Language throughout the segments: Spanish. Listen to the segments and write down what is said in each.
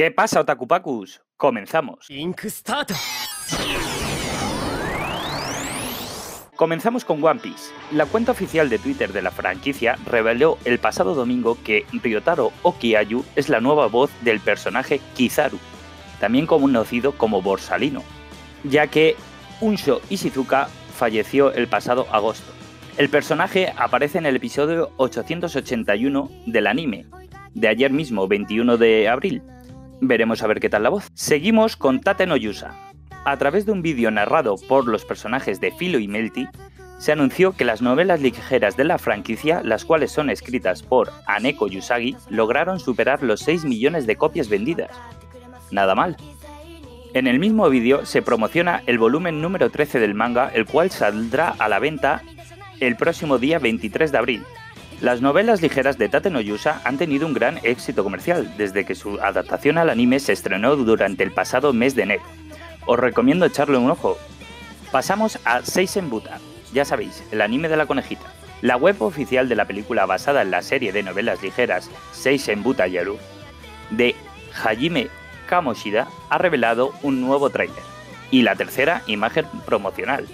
¿Qué pasa, Otakupacus? Comenzamos. Ink. Comenzamos con One Piece. La cuenta oficial de Twitter de la franquicia reveló el pasado domingo que Ryotaro Okiayu es la nueva voz del personaje Kizaru, también conocido como Borsalino, ya que Unsho Ishizuka falleció el pasado agosto. El personaje aparece en el episodio 881 del anime, de ayer mismo, 21 de abril, Veremos a ver qué tal la voz. Seguimos con Tate no. A través de un vídeo narrado por los personajes de Filo y Melty, se anunció que las novelas ligeras de la franquicia, las cuales son escritas por Aneko Yusagi, lograron superar los 6 millones de copias vendidas. Nada mal. En el mismo vídeo se promociona el volumen número 13 del manga, el cual saldrá a la venta el próximo día 23 de abril. Las novelas ligeras de Tate no Yusa han tenido un gran éxito comercial desde que su adaptación al anime se estrenó durante el pasado mes de enero. Os recomiendo echarle un ojo. Pasamos a Seisen Buta, ya sabéis, el anime de la conejita. La web oficial de la película basada en la serie de novelas ligeras Seisen Buta Yaru de Hajime Kamoshida ha revelado un nuevo tráiler y la tercera imagen promocional.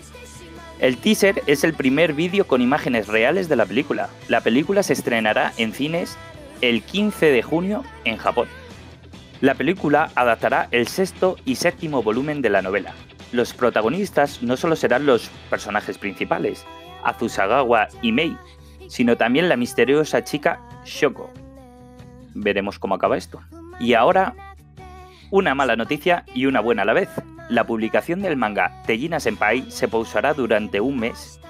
El teaser es el primer vídeo con imágenes reales de la película. La película se estrenará en cines el 15 de junio en Japón. La película adaptará el sexto y séptimo volumen de la novela. Los protagonistas no solo serán los personajes principales, Azusagawa y Mei, sino también la misteriosa chica Shoko. Veremos cómo acaba esto. Y ahora, una mala noticia y una buena a la vez. La publicación del manga Tejina Senpai se pausará durante un mes.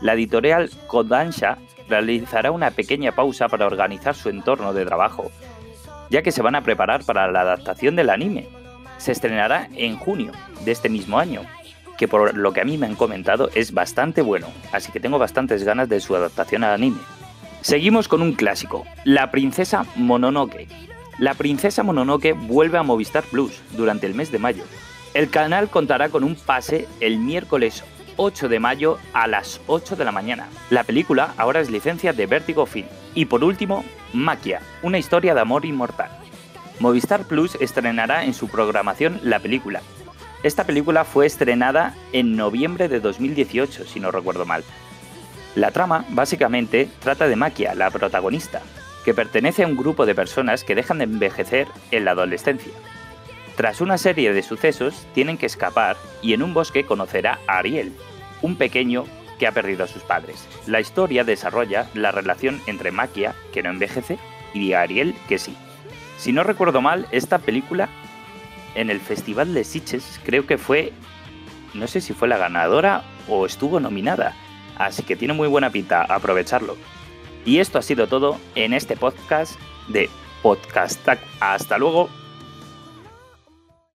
La editorial Kodansha realizará una pequeña pausa para organizar su entorno de trabajo, ya que se van a preparar para la adaptación del anime. Se estrenará en junio de este mismo año, que por lo que a mí me han comentado es bastante bueno, así que tengo bastantes ganas de su adaptación al anime. Seguimos con un clásico, La princesa Mononoke. La princesa Mononoke vuelve a Movistar Plus durante el mes de mayo. El canal contará con un pase el miércoles 8 de mayo a las 8 de la mañana. La película ahora es licencia de Vertigo Film. Y por último, Maquia, una historia de amor inmortal. Movistar Plus estrenará en su programación la película. Esta película fue estrenada en noviembre de 2018, si no recuerdo mal. La trama, básicamente, trata de Maquia, la protagonista, que pertenece a un grupo de personas que dejan de envejecer en la adolescencia. Tras una serie de sucesos, tienen que escapar y en un bosque conocerá a Ariel, un pequeño que ha perdido a sus padres. La historia desarrolla la relación entre Maquia, que no envejece, y Ariel, que sí. Si no recuerdo mal, esta película en el Festival de Sitges creo que fue, no sé si fue la ganadora o estuvo nominada, así que tiene muy buena pinta, aprovecharlo. Y esto ha sido todo en este podcast de Podcast. Hasta luego.